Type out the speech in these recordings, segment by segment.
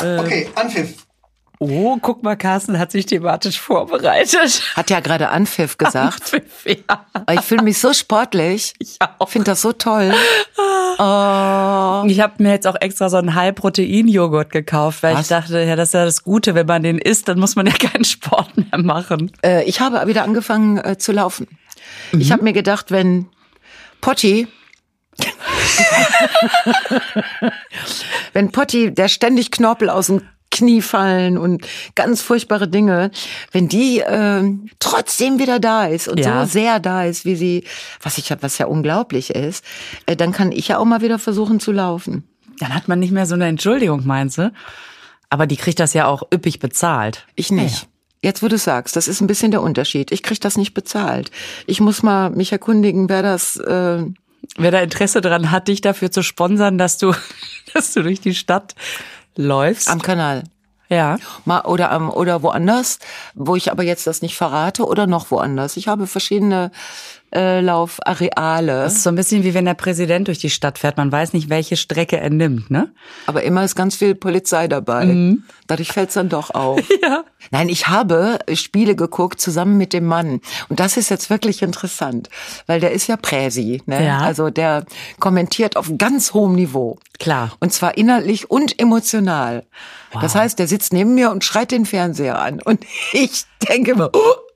Okay, Anpfiff. Oh, guck mal, Carsten hat sich thematisch vorbereitet. Hat ja gerade Anpfiff gesagt. Anpfiff, ja. Ich fühle mich so sportlich. Ich auch. Finde das so toll. Oh. Ich habe mir jetzt auch extra so einen High-Protein-Joghurt gekauft, weil Was? ich dachte, ja, das ist ja das Gute, wenn man den isst, dann muss man ja keinen Sport mehr machen. Äh, ich habe wieder angefangen äh, zu laufen. Ich habe mir gedacht, wenn Potti, wenn Potti, der ständig Knorpel aus dem Knie fallen und ganz furchtbare Dinge, wenn die ähm, trotzdem wieder da ist und Ja. so sehr da ist, wie sie, was ich was ja unglaublich ist, äh, dann kann ich ja auch mal wieder versuchen zu laufen. Dann hat man nicht mehr so eine Entschuldigung, meinst du? Aber die kriegt das ja auch üppig bezahlt. Ich nicht. Jetzt, wo du sagst, das ist ein bisschen der Unterschied. Ich krieg das nicht bezahlt. Ich muss mal mich erkundigen, wer das. Äh, Wer da Interesse dran hat, dich dafür zu sponsern, dass du, dass du durch die Stadt läufst. am Kanal. ja. Mal, oder am oder woanders, wo ich aber jetzt das nicht verrate oder noch woanders. Ich habe verschiedene äh, Laufareale, Das ist so ein bisschen wie wenn der Präsident durch die Stadt fährt. Man weiß nicht, welche Strecke er nimmt, ne? aber immer ist ganz viel Polizei dabei. Dadurch fällt's dann doch auf. Ja. Nein, ich habe Spiele geguckt zusammen mit dem Mann. Und das ist jetzt wirklich interessant, weil der ist ja Präsi. Ne? Ja. Also der kommentiert auf ganz hohem Niveau. Klar. Und zwar inhaltlich und emotional. Das heißt, der sitzt neben mir und schreit den Fernseher an. Und ich denke immer,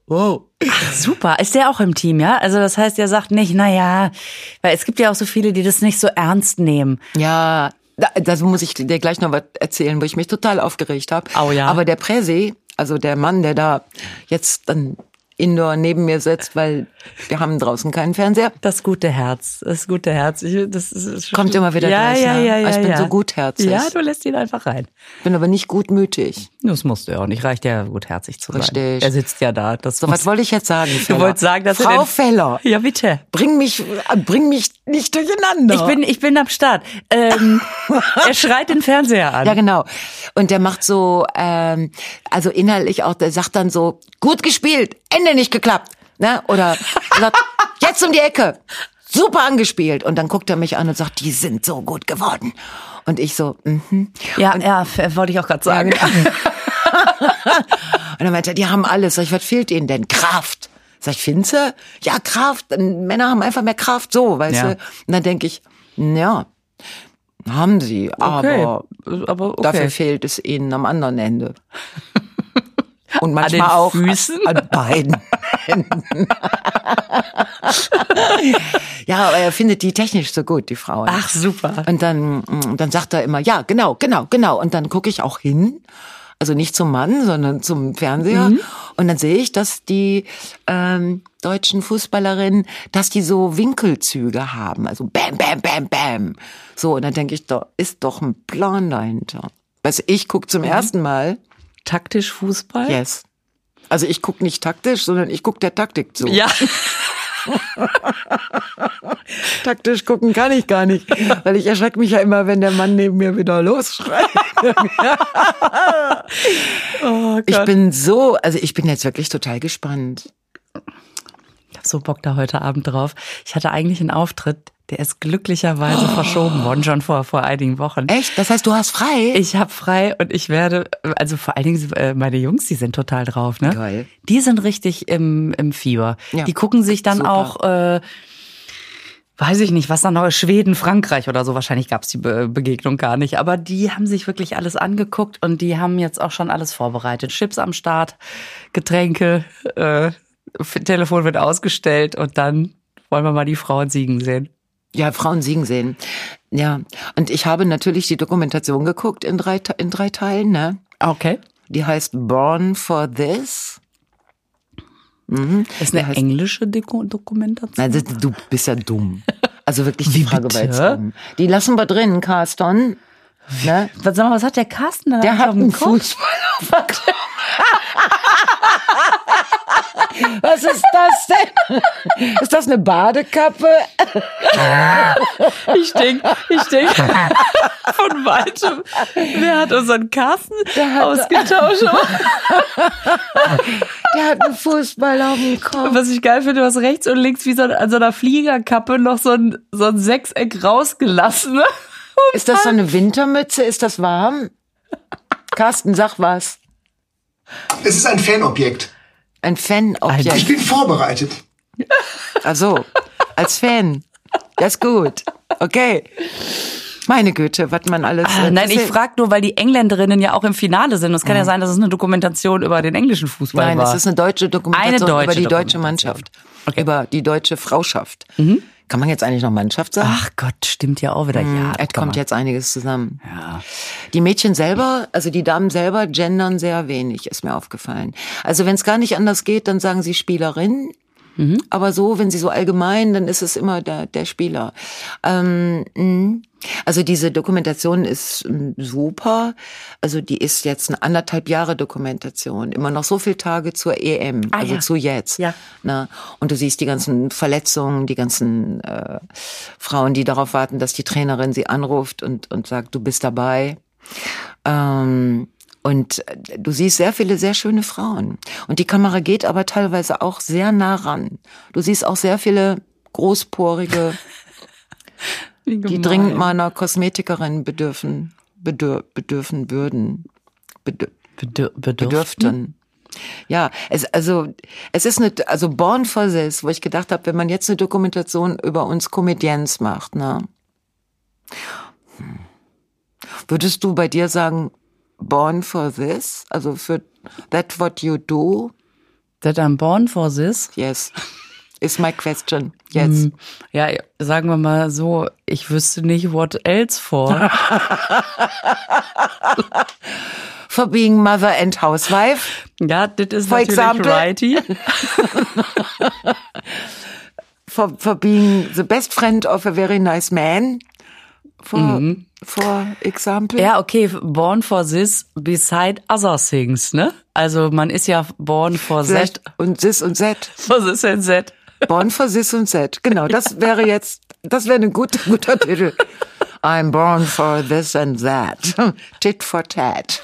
oh, wow. Super. Ist der auch im Team, ja? Also das heißt, er sagt nicht, na ja, weil es gibt ja auch so viele, die das nicht so ernst nehmen. Ja, da, das muss ich dir gleich noch was erzählen, wo ich mich total aufgeregt habe. Au ja. Aber der Präsi, also der Mann, der da jetzt dann indoor neben mir sitzt, weil wir haben draußen keinen Fernseher, Das gute Herz, das gute Herz. Ich, das ist, Kommt immer wieder ja, gleich, ja, ne? ja, ja, Ich bin ja. so gutherzig. Ja, du lässt ihn einfach rein. bin aber nicht gutmütig. Das musst du ja auch nicht. Reicht ja gutherzig zu sein. Richtig. Er sitzt ja da. Das So, was wollte ich jetzt sagen? Du Feller? wolltest sagen, dass Frau Feller, Ja, bitte. bring mich, bring mich nicht durcheinander. Ich bin, ich bin am Start. Ähm, er schreit den Fernseher an. Ja, genau. Und der macht so, ähm, also inhaltlich auch, der sagt dann so, gut gespielt, Ende nicht geklappt. Ne? Oder sagt, jetzt um die Ecke. Super angespielt. Und dann guckt er mich an und sagt, die sind so gut geworden. Und ich so, mhm. ja, ja, f- wollte ich auch gerade sagen. Und dann meinte er, die haben alles. Sag ich, was fehlt ihnen denn? Kraft. Sag ich, Finze? Ja, Kraft. Männer haben einfach mehr Kraft, so, weißt Ja. du? Und dann denke ich, ja, haben sie, aber aber okay. Dafür fehlt es ihnen am anderen Ende. Und manchmal den auch Füßen? an beiden Händen. ja, aber er findet die technisch so gut, die Frauen. Ach, super. Und dann, mm, dann sagt er immer, ja, genau, genau, genau. Und dann gucke ich auch hin. Also nicht zum Mann, sondern zum Fernseher. Mhm. Und dann sehe ich, dass die ähm, deutschen Fußballerinnen, dass die so Winkelzüge haben. Also bam, bam, bam, bam. So, und dann denke ich, da ist doch ein Plan dahinter. Weißt du, ich gucke zum ersten Mal, Taktisch Fußball? yes. Also ich gucke nicht taktisch, sondern ich gucke der Taktik zu. Ja. Taktisch gucken kann ich gar nicht, weil ich erschrecke mich ja immer, wenn der Mann neben mir wieder losschreit. Oh Ich bin so, also ich bin jetzt wirklich total gespannt. Ich hab so Bock da heute Abend drauf. Ich hatte eigentlich einen Auftritt, der ist glücklicherweise verschoben worden, schon vor, vor einigen Wochen. Echt? Das heißt, du hast frei? Ich habe frei und ich werde, also vor allen Dingen äh, meine Jungs, die sind total drauf, ne? Geil. Die sind richtig im, im Fieber. Ja. Die gucken sich dann Super. auch, äh, weiß ich nicht, was dann noch ist, Schweden, Frankreich oder so. Wahrscheinlich gab's die Be Begegnung gar nicht. Aber die haben sich wirklich alles angeguckt und die haben jetzt auch schon alles vorbereitet. Chips am Start, Getränke, äh, Telefon wird ausgestellt und dann wollen wir mal die Frauen siegen sehen. Ja, Frauen siegen sehen. Ja. Und ich habe natürlich die Dokumentation geguckt in drei, in drei Teilen, ne? Okay. Die heißt Born for This. Mhm. Ist eine heißt- englische Deko Dokumentation. Also, du bist ja dumm. Also wirklich, die Wie Frage war jetzt bitte? dumm. Die lassen wir drin, Carston. Ne? Was, sag mal, was hat der Carsten da Der hat einen Kopf? Fußball auf. Was ist das denn? Ist das eine Badekappe? Ich denk, ich denk von weitem, wer hat unseren Carsten hat- ausgetauscht? Der hat einen Fußball auf dem Kopf. Was ich geil finde, du hast rechts und links wie so an so einer Fliegerkappe noch so ein, so ein Sechseck rausgelassen. Ist das so eine Wintermütze? Ist das warm? Carsten, sag was. Es ist ein Fanobjekt. Ein Ich Fanobjekt. bin vorbereitet. Also, als Fan. Das ist gut. Okay. Meine Güte, was man alles. Ah, Nein, ich frage nur, weil die Engländerinnen ja auch im Finale sind. Es kann ja sein, dass es eine Dokumentation über den englischen Fußball Nein, war. es ist eine deutsche Dokumentation Eine deutsche über die deutsche. Mannschaft. Okay. Mhm. Über die deutsche Frauschaft. Kann man jetzt eigentlich noch Mannschaft sagen? Ach Gott, stimmt ja auch wieder. Ja, es kommt man. jetzt einiges zusammen. Ja. Die Mädchen selber, also die Damen selber, gendern sehr wenig, ist mir aufgefallen. Also wenn es gar nicht anders geht, dann sagen sie Spielerin. Mhm. Aber so, wenn sie so allgemein, dann ist es immer der, der Spieler. Ähm, mh. Also diese Dokumentation ist mm, super. Also die ist jetzt eine anderthalb Jahre Dokumentation. Immer noch so viele Tage zur EM, Ah, also ja. zu jetzt. Ja. Na, und du siehst die ganzen Verletzungen, die ganzen äh, Frauen, die darauf warten, dass die Trainerin sie anruft und, und sagt, du bist dabei. Ähm, und äh, du siehst sehr viele sehr schöne Frauen. Und die Kamera geht aber teilweise auch sehr nah ran. Du siehst auch sehr viele großporige, die dringend mal einer Kosmetikerin bedürfen, bedür, bedürfen würden. Bedür, Bedür bedürften. bedürften. Ja, es also es ist eine also Born for This, wo ich gedacht habe, wenn man jetzt eine Dokumentation über uns Comedians macht, ne? Hm. Würdest du bei dir sagen Born for This, also für that what you do? That I'm born for this. Yes. Is my question. Yes. Ja, sagen wir mal so, ich wüsste nicht, what else for. For being mother and housewife. ja, das ist For natürlich example? righty. For, for being the best friend of a very nice man. For, for example. Ja, okay, born for this beside other things, ne? Also man ist ja born for that. Vielleicht und this und that. Was ist denn that? Born for this und that. Genau, das wäre jetzt, das wäre ein guter, guter Titel. I'm born for this and that. Tit for tat.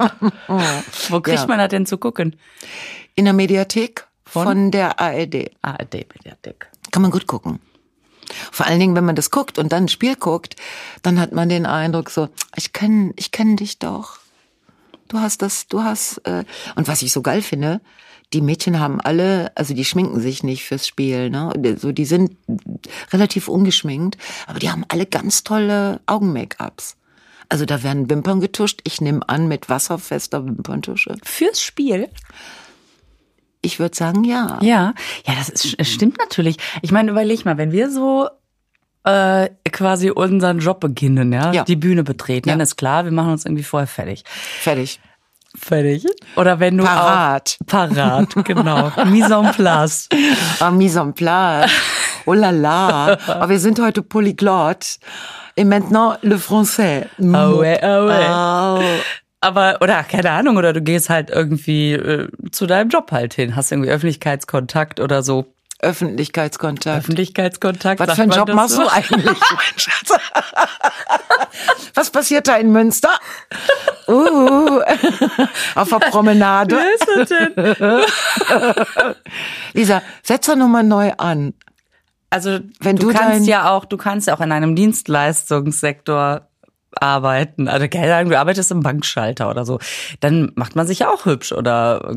Wo kriegt Ja. man das denn zu gucken? In der Mediathek von, der ARD. ARD-Mediathek. Kann man gut gucken. Vor allen Dingen, wenn man das guckt und dann ein Spiel guckt, dann hat man den Eindruck so, ich kenn, ich kenn dich doch. Du hast das, du hast, äh, und was ich so geil finde, die Mädchen haben alle, also die schminken sich nicht fürs Spiel, ne? So, die sind relativ ungeschminkt, aber die haben alle ganz tolle Augen-Make-ups. Also da werden Wimpern getuscht. Ich nehme an mit wasserfester Wimperntusche. Fürs Spiel? Ich würde sagen, ja. Ja, ja, das ist, es stimmt natürlich. Ich meine, überleg mal, wenn wir so äh, quasi unseren Job beginnen, ja, Ja. die Bühne betreten, Ja. dann ist klar, wir machen uns irgendwie vorher fertig. Fertig. Fertig. Oder wenn du Parat. Auch, parat, genau. Mise en place. Ah, mise en place. Oh la la. Aber wir sind heute polyglott. Et maintenant le français. Ah ouais, ah ouais. Ah. Aber, oder keine Ahnung, oder du gehst halt irgendwie äh, zu deinem Job halt hin, hast irgendwie Öffentlichkeitskontakt oder so. Öffentlichkeitskontakt. Öffentlichkeitskontakt. Was für einen Job machst so? du eigentlich, mein Schatz? Was passiert da in Münster? Uh, auf der Promenade. Wer ist das denn? Lisa, setz doch nochmal neu an. Also, Wenn du, du kannst dein- ja auch, du kannst ja auch in einem Dienstleistungssektor arbeiten. Also, keine Ahnung, du arbeitest im Bankschalter oder so. Dann macht man sich ja auch hübsch oder,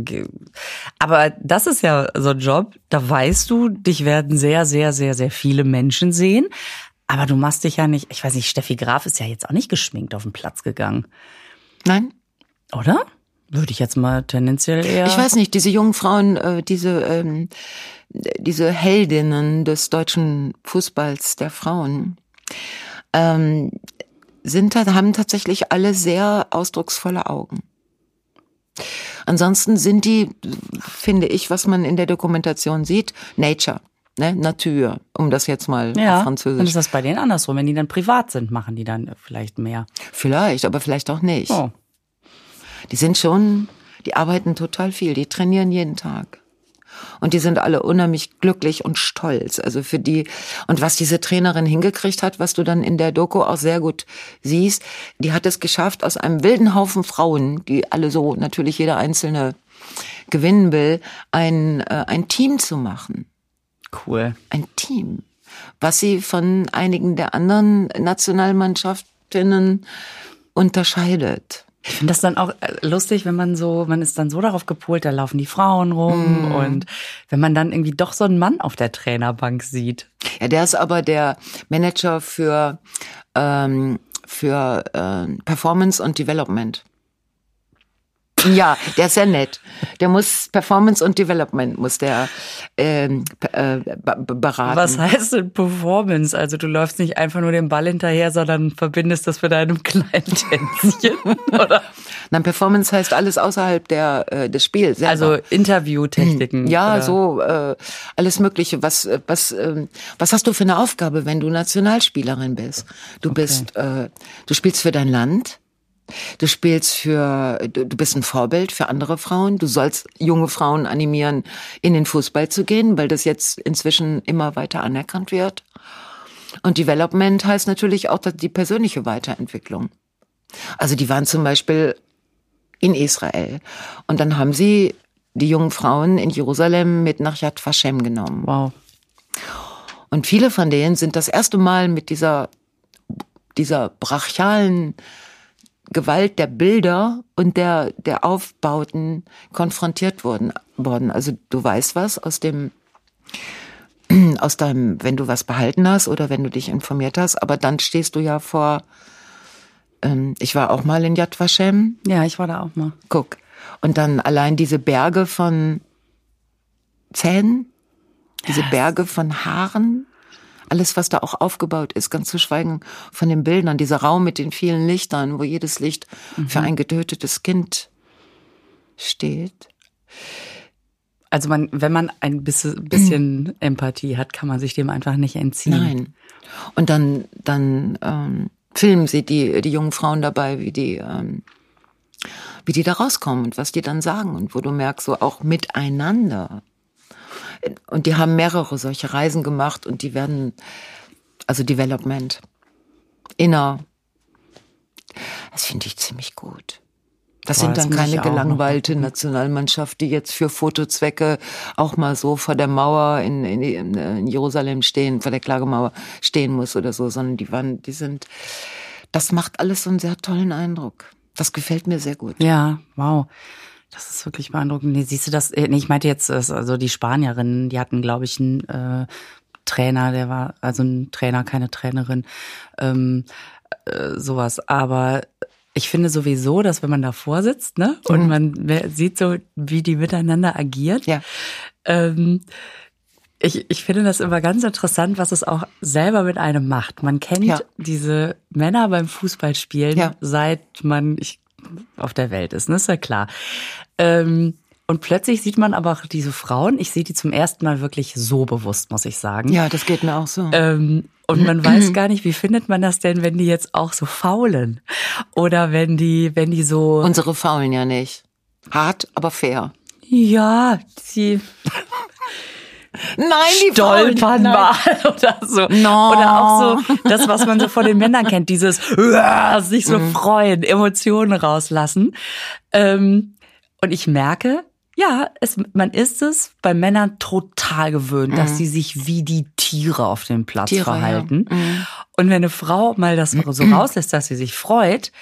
aber das ist ja so ein Job, da weißt du, dich werden sehr, sehr, sehr, sehr viele Menschen sehen. Aber du machst dich ja nicht, ich weiß nicht, Steffi Graf ist ja jetzt auch nicht geschminkt auf den Platz gegangen, Nein? oder? Würde ich jetzt mal tendenziell eher. Ich weiß nicht, diese jungen Frauen, äh, diese, ähm, diese Heldinnen des deutschen Fußballs der Frauen, ähm, sind, haben tatsächlich alle sehr ausdrucksvolle Augen. Ansonsten sind die, finde ich, was man in der Dokumentation sieht, Nature, ne, Natur, um das jetzt mal ja, auf dann Französisch. ist das bei denen andersrum. Wenn die dann privat sind, machen die dann vielleicht mehr. Vielleicht, aber vielleicht auch nicht. Oh. Die sind schon, die arbeiten total viel, die trainieren jeden Tag. Und die sind alle unheimlich glücklich und stolz. Also für die, und was diese Trainerin hingekriegt hat, was du dann in der Doku auch sehr gut siehst, die hat es geschafft, aus einem wilden Haufen Frauen, die alle so natürlich jeder einzelne gewinnen will, ein, äh, ein Team zu machen Cool. ein Team, was sie von einigen der anderen Nationalmannschaftinnen unterscheidet. Ich finde das dann auch äh, lustig, wenn man so, man ist dann so darauf gepolt, da laufen die Frauen rum und wenn man dann irgendwie doch so einen Mann auf der Trainerbank sieht. Ja, der ist aber der Manager für, ähm, für äh, Performance und Development. Ja, der ist sehr nett. Der muss Performance und Development muss der ähm, äh, beraten. Was heißt denn Performance? Also du läufst nicht einfach nur den Ball hinterher, sondern verbindest das mit einem kleinen Tänzchen, oder? Nein, Performance heißt alles außerhalb der äh, des Spiels. Selber. Also Interviewtechniken. Ja, oder? so äh, alles Mögliche. Was äh, was ähm, was hast du für eine Aufgabe, wenn du Nationalspielerin bist? Du bist äh, du spielst für dein Land. Du spielst für du, du bist ein Vorbild für andere Frauen. Du sollst junge Frauen animieren, in den Fußball zu gehen, weil das jetzt inzwischen immer weiter anerkannt wird. Und Development heißt natürlich auch die persönliche Weiterentwicklung. Also die waren zum Beispiel in Israel. Und dann haben sie die jungen Frauen in Jerusalem mit nach Yad Vashem genommen. Wow. Und viele von denen sind das erste Mal mit dieser, dieser brachialen Gewalt der Bilder und der, der Aufbauten konfrontiert worden, worden. Also du weißt was aus dem, aus deinem, wenn du was behalten hast oder wenn du dich informiert hast, aber dann stehst du ja vor, ähm, ich war auch mal in Yad Vashem, Ja, ich war da auch mal. Guck. Und dann allein diese Berge von Zähnen, diese Berge von Haaren, alles, was da auch aufgebaut ist, ganz zu schweigen von den Bildern, dieser Raum mit den vielen Lichtern, wo jedes Licht für ein getötetes Kind steht. Also man, wenn man ein bisschen, bisschen Empathie hat, kann man sich dem einfach nicht entziehen. Nein. Und dann, dann ähm, filmen sie die, die jungen Frauen dabei, wie die, ähm, wie die da rauskommen und was die dann sagen und wo du merkst, so auch miteinander. Und die haben mehrere solche Reisen gemacht und die werden, also Development, Inner, das finde ich ziemlich gut. Das Boah, sind das dann ich keine gelangweilte. Nationalmannschaft, die jetzt für Fotozwecke auch mal so vor der Mauer in, in, in Jerusalem stehen, vor der Klagemauer stehen muss oder so, sondern die waren, die sind, das macht alles so einen sehr tollen Eindruck. Das gefällt mir sehr gut. Ja, wow. Das ist wirklich beeindruckend. Nee, siehst du das? äh, Nee, ich meinte jetzt, also die Spanierinnen, die hatten, glaube ich, einen äh, Trainer, der war, also ein Trainer, keine Trainerin, ähm, äh, sowas. Aber ich finde sowieso, dass wenn man davor sitzt, ne, und man wer- sieht so, wie die miteinander agiert, Ja. ähm, ich, ich finde das immer ganz interessant, was es auch selber mit einem macht. Man kennt Ja. diese Männer beim Fußballspielen, Ja. seit man ich, auf der Welt ist, ne? ist ja klar. Ähm, und plötzlich sieht man aber auch diese Frauen, ich sehe die zum ersten Mal wirklich so bewusst, muss ich sagen. Ja, das geht mir auch so. Ähm, und man weiß gar nicht, wie findet man das denn, wenn die jetzt auch so faulen? Oder wenn die, wenn die so. Unsere faulen ja nicht. Hart, aber fair. ja, die Nein, die stolpern mal oder so. No. Oder auch so das, was man so von den Männern kennt, dieses "Uah", sich so freuen, Emotionen rauslassen. Ähm, und ich merke, ja, es, man ist es bei Männern total gewöhnt, dass sie sich wie die Tiere auf dem Platz Tiere, ja. verhalten. Und wenn eine Frau mal das so rauslässt, dass sie sich freut,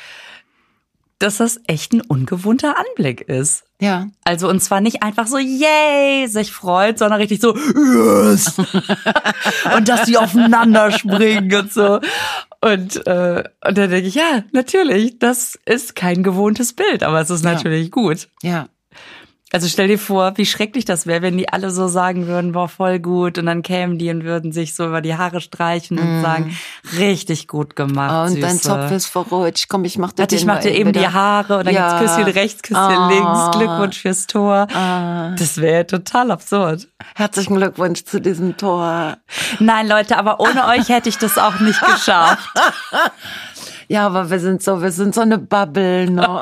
dass das echt ein ungewohnter Anblick ist. Ja. Also und zwar nicht einfach so yay sich freut, sondern richtig so yes und dass die aufeinander springen und so und äh, und dann denke ich ja natürlich das ist kein gewohntes Bild, aber es ist Ja. natürlich gut. Ja. Also stell dir vor, wie schrecklich das wäre, wenn die alle so sagen würden, boah, voll gut. Und dann kämen die und würden sich so über die Haare streichen und sagen, richtig gut gemacht. Mm. Und dein Süße. Zopf ist verrutscht. Komm, ich mach dir Warte, ich mach dir eben die wieder. Haare und dann Ja. gibt's Küsschen rechts, Küsschen Ah. links. Glückwunsch fürs Tor. Das wäre total absurd. Herzlichen Glückwunsch zu diesem Tor. Nein, Leute, aber ohne euch hätte ich das auch nicht geschafft. Ja, aber wir sind so, wir sind so eine Bubble, ne?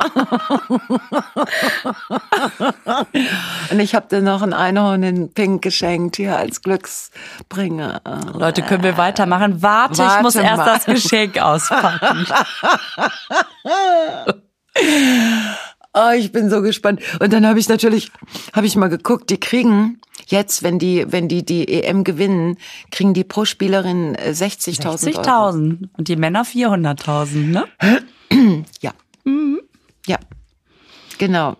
Und ich habe dir noch ein Einhorn in Pink geschenkt hier als Glücksbringer. Leute, können wir weitermachen? Warte, ich Warte muss erst mal. das Geschenk auspacken. Oh, ich bin so gespannt. Und dann habe ich natürlich, habe ich mal geguckt, die kriegen jetzt, wenn die, wenn die die EM gewinnen, kriegen die pro Spielerin äh, 60.000 Euro. 60.000 und die Männer 400.000, ne? Ja. Ja, genau.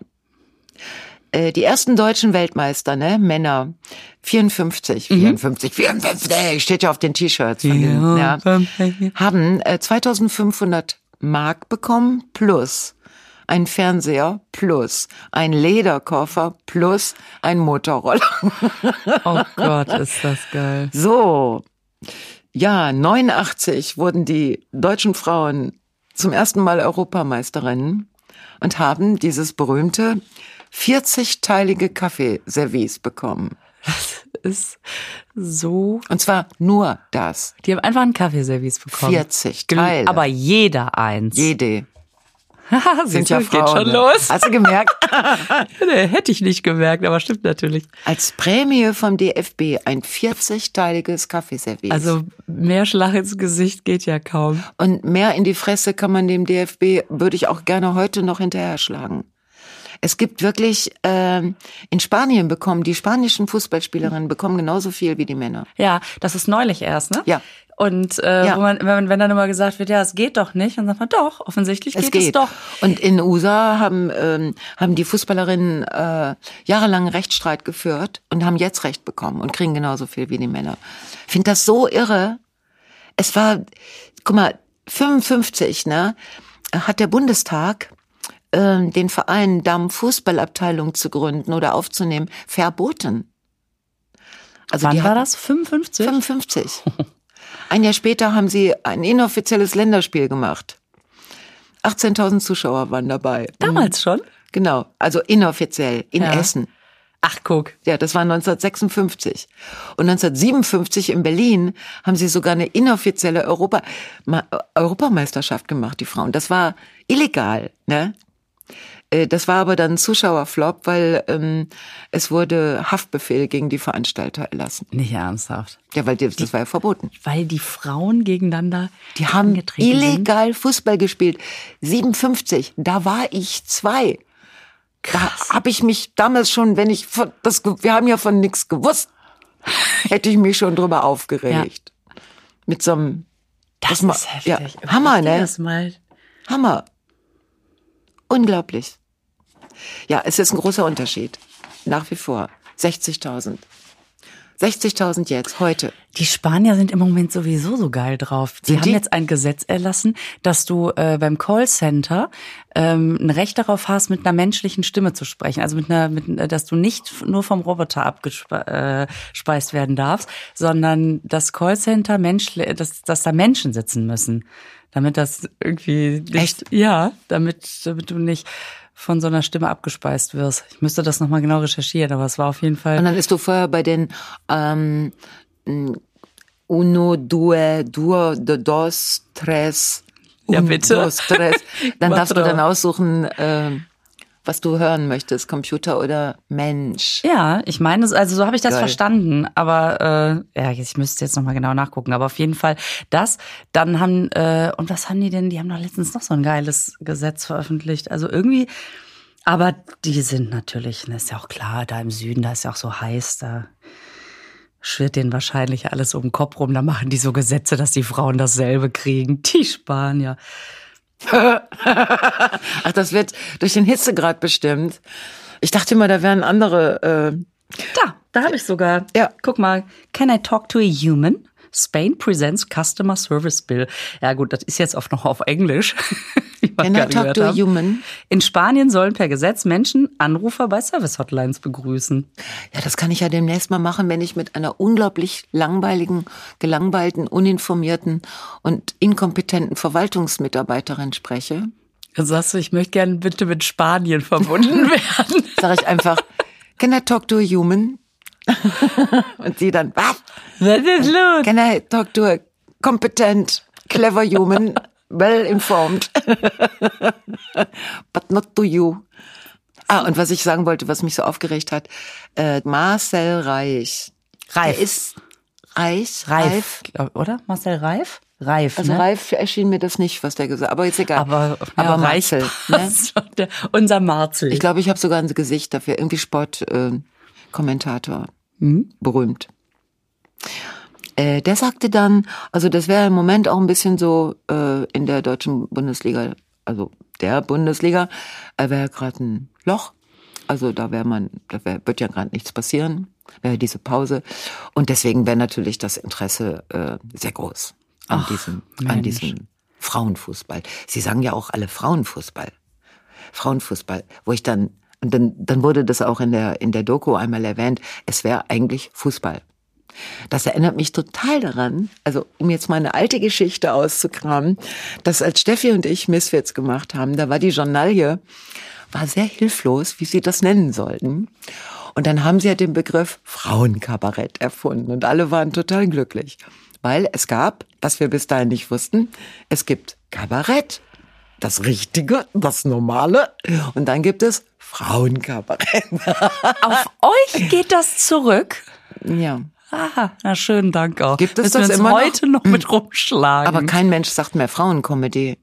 Äh, Die ersten deutschen Weltmeister, ne, Männer, 54, 54, 54, steht ja auf den T-Shirts von denen, ja, haben äh, 2500 Mark bekommen plus ein Fernseher plus ein Lederkoffer plus ein Motorroller. Oh Gott, ist das geil. So, ja, 89 wurden die deutschen Frauen zum ersten Mal Europameisterinnen und haben dieses berühmte 40-teilige Kaffeeservice bekommen. Ist so. Und zwar nur das. Die haben einfach ein Kaffeeservice bekommen. 40 Gel- Teile. Aber jeder eins. Jede. Haha, Sind ja geht Frauen. schon ne? los. Hast du gemerkt? Nee, hätte ich nicht gemerkt, aber stimmt natürlich. Als Prämie vom DFB ein 40-teiliges Kaffeeservice. Also mehr Schlag ins Gesicht geht ja kaum. Und mehr in die Fresse kann man dem DFB, würde ich auch gerne heute noch hinterher schlagen. Es gibt wirklich, ähm, in Spanien bekommen, die spanischen Fußballspielerinnen bekommen genauso viel wie die Männer. Ja, das ist neulich erst, ne? Ja. Und äh, Ja. wo man, wenn, wenn dann immer gesagt wird, ja, es geht doch nicht, dann sagt man doch, offensichtlich geht Es es, geht. doch. Und in USA haben, ähm, haben die Fußballerinnen äh, jahrelang Rechtsstreit geführt und haben jetzt Recht bekommen und kriegen genauso viel wie die Männer. Ich finde das so irre. Es war, guck mal, 55, ne, hat der Bundestag ähm, den Verein Damen-Fußballabteilung zu gründen oder aufzunehmen verboten. Also Wann war hatten- das? 55? 55. Ein Jahr später haben sie ein inoffizielles Länderspiel gemacht. 18.000 Zuschauer waren dabei. Damals schon? Genau, also inoffiziell in Ja. Essen. Ach, guck. Ja, das war 1956. Und 1957 in Berlin haben sie sogar eine inoffizielle Europa Ma Europameisterschaft gemacht, die Frauen. Das war illegal, ne? Äh, Das war aber dann ein Zuschauerflop, weil ähm, es wurde Haftbefehl gegen die Veranstalter erlassen. Nicht ernsthaft. Ja, weil die, das war ja verboten. Weil die Frauen gegeneinander Die haben angetreten sind. illegal Fußball gespielt. 57, da war ich zwei. Da habe ich mich damals schon, wenn ich von, das, wir haben ja von nichts gewusst, hätte ich mich schon drüber aufgeregt. Mit so einem Das ma- ist heftig. ja, Hammer, ne? Das mal. Hammer. Unglaublich. Ja, es ist ein großer Unterschied. Nach wie vor. 60.000. 60.000 jetzt, heute. Die Spanier sind im Moment sowieso so geil drauf. Sie haben die? jetzt ein Gesetz erlassen, dass du äh, beim Callcenter ähm, ein Recht darauf hast, mit einer menschlichen Stimme zu sprechen. Also mit einer, mit, äh, dass du nicht nur vom Roboter abgespeist werden darfst, sondern das Callcenter Mensch, dass, dass da Menschen sitzen müssen, damit das irgendwie nicht, Echt? ja, damit, damit du nicht von so einer Stimme abgespeist wirst. Ich müsste das nochmal genau recherchieren, aber es war auf jeden Fall. Und dann ist du vorher bei den ähm, Uno, Due, Duo, de, Dos, Tres. Ja, bitte. Dos, tres. Dann darfst du dann aussuchen, ähm, was du hören möchtest, Computer oder Mensch. Ja, ich meine, also so habe ich das Geil. verstanden. Aber äh, ja, ich müsste jetzt noch mal genau nachgucken. Aber auf jeden Fall das. Dann haben äh, und was haben die denn? Die haben doch letztens noch so ein geiles Gesetz veröffentlicht. Also irgendwie. Aber die sind natürlich, das ist ja auch klar, da im Süden, da ist ja auch so heiß, da schwirrt denen wahrscheinlich alles um den Kopf rum. Da machen die so Gesetze, dass die Frauen dasselbe kriegen. Die Spanier. Ach, das wird durch den Hitzegrad bestimmt. Ich dachte immer, da wären andere. Äh, Da, da habe ich sogar. Ja. Guck mal. Can I talk to a human? Spain presents Customer Service Bill. Ja gut, das ist jetzt oft noch auf Englisch. Can I talk to a human? In Spanien sollen per Gesetz Menschen Anrufer bei Service-Hotlines begrüßen. Ja, das kann ich ja demnächst mal machen, wenn ich mit einer unglaublich langweiligen, gelangweilten, uninformierten und inkompetenten Verwaltungsmitarbeiterin spreche. Dann sagst du, ich möchte gerne bitte mit Spanien verbunden werden. Sag ich einfach, can I talk to a human? und sie dann, was? Was ist los? Can I talk to a competent, clever human, well informed, but not to you? Ah, und was ich sagen wollte, was mich so aufgeregt hat, äh, Marcel Reich. Reif. Der ist Reich, Reif, glaub, oder? Marcel Reif? Reif, Also ne? Reif erschien mir das nicht, was der gesagt hat, aber jetzt egal. Aber, aber ja, Reif Marcel, ne? Der, unser Marcel. Ich glaube, ich habe sogar ein Gesicht dafür, irgendwie Sportkommentator, äh, Kommentator. berühmt. Äh, der sagte dann, also das wäre im Moment auch ein bisschen so äh, in der deutschen Bundesliga also der Bundesliga, äh, wäre gerade ein Loch. Also da wäre man, da wär, wird ja gerade nichts passieren, wäre diese Pause. Und deswegen wäre natürlich das Interesse äh, sehr groß an Ach, diesem, an Mensch. diesem Frauenfußball. Sie sagen ja auch alle Frauenfußball. Frauenfußball, wo ich dann, und dann, dann wurde das auch in der, in der Doku einmal erwähnt, es wäre eigentlich Fußball. Das erinnert mich total daran, also um jetzt mal eine alte Geschichte auszukramen, dass als Steffi und ich Misfits gemacht haben, da war die Journalie, war sehr hilflos, wie sie das nennen sollten. Und dann haben sie ja den Begriff Frauenkabarett erfunden und alle waren total glücklich. Weil es gab, was wir bis dahin nicht wussten, es gibt Kabarett, das Richtige, das Normale und dann gibt es Frauenkabarett. Auf euch geht das zurück. ja. Aha, na schönen Dank auch. Gibt es Müssen das wir uns immer noch? heute noch mit rumschlagen. Aber kein Mensch sagt mehr Frauencomedy.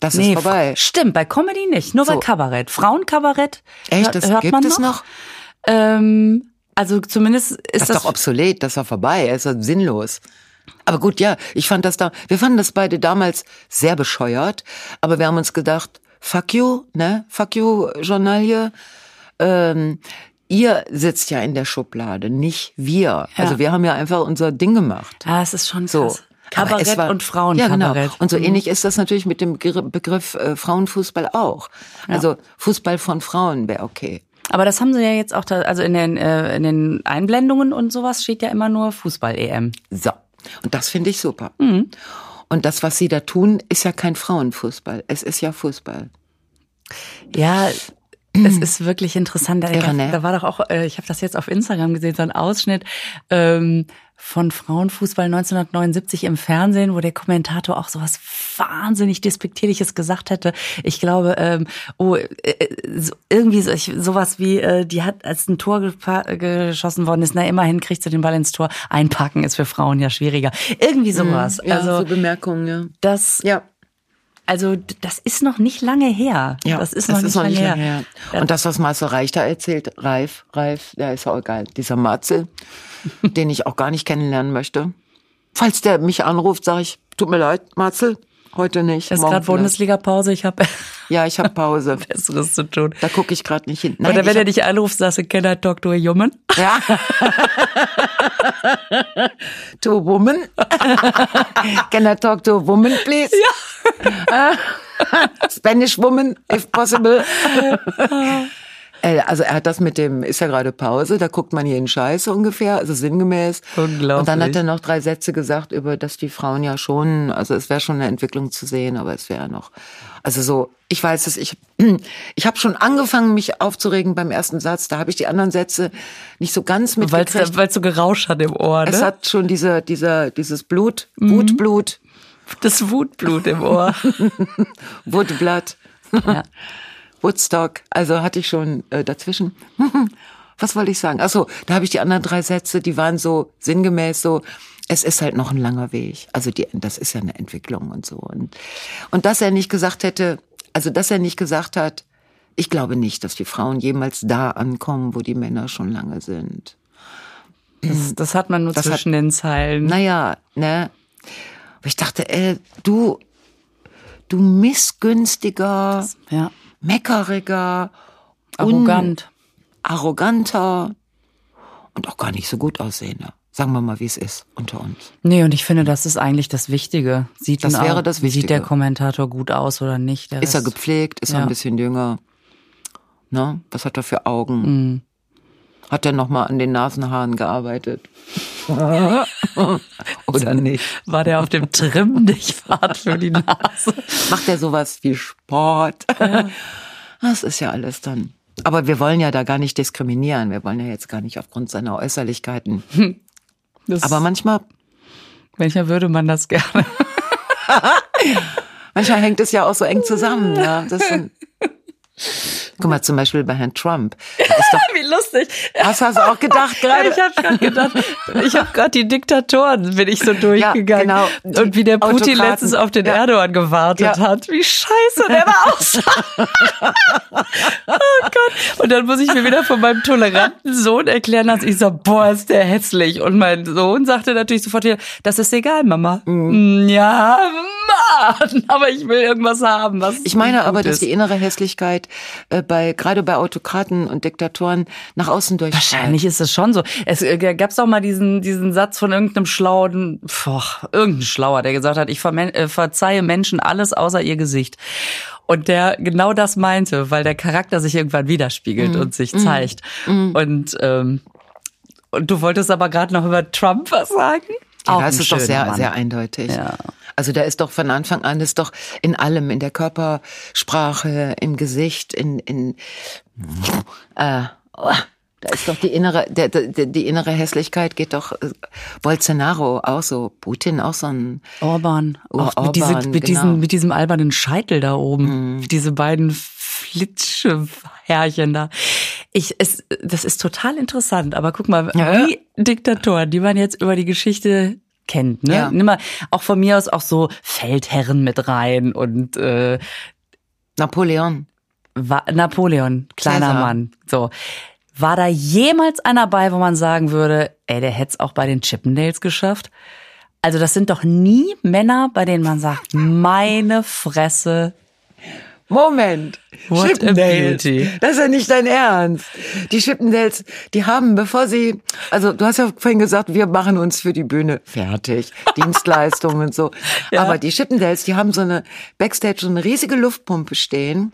Das nee, ist vorbei. Stimmt, bei Comedy nicht, nur bei So. Kabarett. Frauenkabarett. Echt, das hört gibt man es noch? Ähm, also zumindest ist Das ist das, doch obsolet, das doch vorbei, das ist sinnlos. Aber gut, ja, ich fand das da, wir fanden das beide damals sehr bescheuert, aber wir haben uns gedacht, fuck you, ne, fuck you, Journalie, ähm, ihr sitzt ja in der Schublade, nicht wir. Also wir haben ja einfach unser Ding gemacht. Ah, es ist schon So. krass. Aber Kabarett es war- und Frauenkabarett. Ja, genau. Und so ähnlich ist das natürlich mit dem Begr- Begriff äh, Frauenfußball auch. Also Fußball von Frauen wäre okay. Aber das haben sie ja jetzt auch, da, also in den, äh, in den Einblendungen und sowas steht ja immer nur Fußball-EM. So. Und das finde ich super. Mhm. Und das, was sie da tun, ist ja kein Frauenfußball. Es ist ja Fußball. Ja, es ist wirklich interessant. Da, Irre, ne? da war doch auch, äh, ich habe das jetzt auf Instagram gesehen, so ein Ausschnitt ähm, von Frauenfußball 1979 im Fernsehen, wo der Kommentator auch sowas wahnsinnig despektierliches gesagt hätte. Ich glaube, ähm, oh, äh, äh, so, irgendwie so, ich, sowas wie, äh, die hat, als ein Tor geschossen worden ist, na immerhin kriegt sie den Ball ins Tor. Einpacken ist für Frauen ja schwieriger. Irgendwie sowas. Ja, also so Bemerkungen, ja. das, Ja. Also das ist noch nicht lange her. Ja, das ist noch, nicht, lange her. Und das, was Marcel Reich da erzählt, Reif, Reif, der ist auch egal. Dieser Marcel, den ich auch gar nicht kennenlernen möchte. Falls der mich anruft, sage ich, tut mir leid, Marcel, heute nicht. Es ist gerade. Bundesliga-Pause, ich habe Ja, ich habe Pause. Besseres zu tun. Da gucke ich gerade nicht hin. Nein, Oder wenn er dich anruft, sagst du, can I talk to a human? Ja. to a woman. Can I talk to a woman, please? Ja. Spanish woman, if possible. Äh, Also er hat das mit dem, ist ja gerade Pause, da guckt man jeden Scheiß so ungefähr, also sinngemäß. Unglaublich. Und dann hat er noch drei Sätze gesagt über, dass die Frauen ja schon, also es wäre schon eine Entwicklung zu sehen, aber es wäre noch, also so, ich weiß es, ich, ich habe schon angefangen, mich aufzuregen beim ersten Satz, da habe ich die anderen Sätze nicht so ganz Weil mitgekriegt. es so gerauscht hat im Ohr, Es ne? hat schon diese, dieser, dieses Blut, Mhm. Wutblut, Das Wutblut im Ohr. Wutblatt, ja. Woodstock. Also hatte ich schon äh, dazwischen. Was wollte ich sagen? Ach so, da habe ich die anderen drei Sätze, die waren so sinngemäß so. Es ist halt noch ein langer Weg. Also die, das ist ja eine Entwicklung und so. Und, und dass er nicht gesagt hätte, also dass er nicht gesagt hat, ich glaube nicht, dass die Frauen jemals da ankommen, wo die Männer schon lange sind. Das, das hat man nur Das hat- zwischen den Zeilen. Naja, ne? Aber ich dachte, ey, du, du missgünstiger, Ja. meckeriger, Arrogant. arroganter und auch gar nicht so gut aussehender. Sagen wir mal, wie es ist unter uns. Nee, und ich finde, das ist eigentlich das Wichtige. Sieht Das wäre auch, das Wie sieht der Wichtige. Kommentator gut aus oder nicht? Ist er gepflegt? Ist er Ja. ein bisschen jünger? Ne? Was hat er für Augen? Mhm. Hat er noch mal an den Nasenhaaren gearbeitet? Oder nicht? War der auf dem Trimm-Dich-Pfad für die Nase? Macht er sowas wie Sport? Das ist ja alles dann. Aber wir wollen ja da gar nicht diskriminieren. Wir wollen ja jetzt gar nicht aufgrund seiner Äußerlichkeiten. Das, Aber manchmal, manchmal würde man das gerne. manchmal hängt es ja auch so eng zusammen. Ja, das sind, guck mal, zum Beispiel bei Herrn Trump. Ist doch, Wie lustig. hast du das auch gedacht gerade? Ich habe gerade gedacht, ich habe gerade die Diktatoren, bin ich so durchgegangen. genau. Die Und wie der Putin Autokraten. letztens auf den Ja. Erdogan gewartet Ja. hat. Wie scheiße der da aussah. oh Gott. Und dann muss ich mir wieder von meinem toleranten Sohn erklären lassen. Ich so, boah, ist der hässlich. Und mein Sohn sagte natürlich sofort wieder, das ist egal, Mama. Mhm. Ja, Mann, aber ich will irgendwas haben. Was ich meine aber, dass die innere Hässlichkeit äh, bei gerade bei Autokraten und Diktatoren nach außen durchstrahlt. Wahrscheinlich ist es schon so. Es äh, gab doch mal diesen diesen Satz von irgendeinem schlauen, boah, irgendein Schlauer, der gesagt hat, ich äh, verzeihe Menschen alles außer ihr Gesicht. Und der genau das meinte, weil der Charakter sich irgendwann widerspiegelt mm. und sich zeigt. Mm. Und ähm, und du wolltest aber gerade noch über Trump was sagen? Ja, das ist doch sehr, Mann. sehr eindeutig. Ja. Also da ist doch von Anfang an, ist doch in allem, in der Körpersprache, im Gesicht, in, in äh, oh, da ist doch die innere, der, der, die innere Hässlichkeit geht doch äh, Bolsonaro auch so, Putin auch so ein Orban, auch Orban, mit, diese, mit genau. diesem mit diesem albernen Scheitel da oben, mhm. diese beiden Flitsche Herrchen da. Ich es das ist total interessant, aber guck mal, ja. die Diktatoren, die man jetzt über die Geschichte kennt, ne? Ja. Nimm mal auch von mir aus auch so Feldherren mit rein und äh, Napoleon. War, Napoleon, kleiner Cäsar. Mann. So. War da jemals einer bei, wo man sagen würde, ey, der hätte es auch bei den Chippendales geschafft? Also das sind doch nie Männer, bei denen man sagt, meine Fresse, Moment. What Chippendales. Das ist ja nicht dein Ernst. Die Chippendales, die haben, bevor sie, also du hast ja vorhin gesagt, wir machen uns für die Bühne fertig, Dienstleistungen und so. Ja. Aber die Chippendales, die haben so eine Backstage so eine riesige Luftpumpe stehen.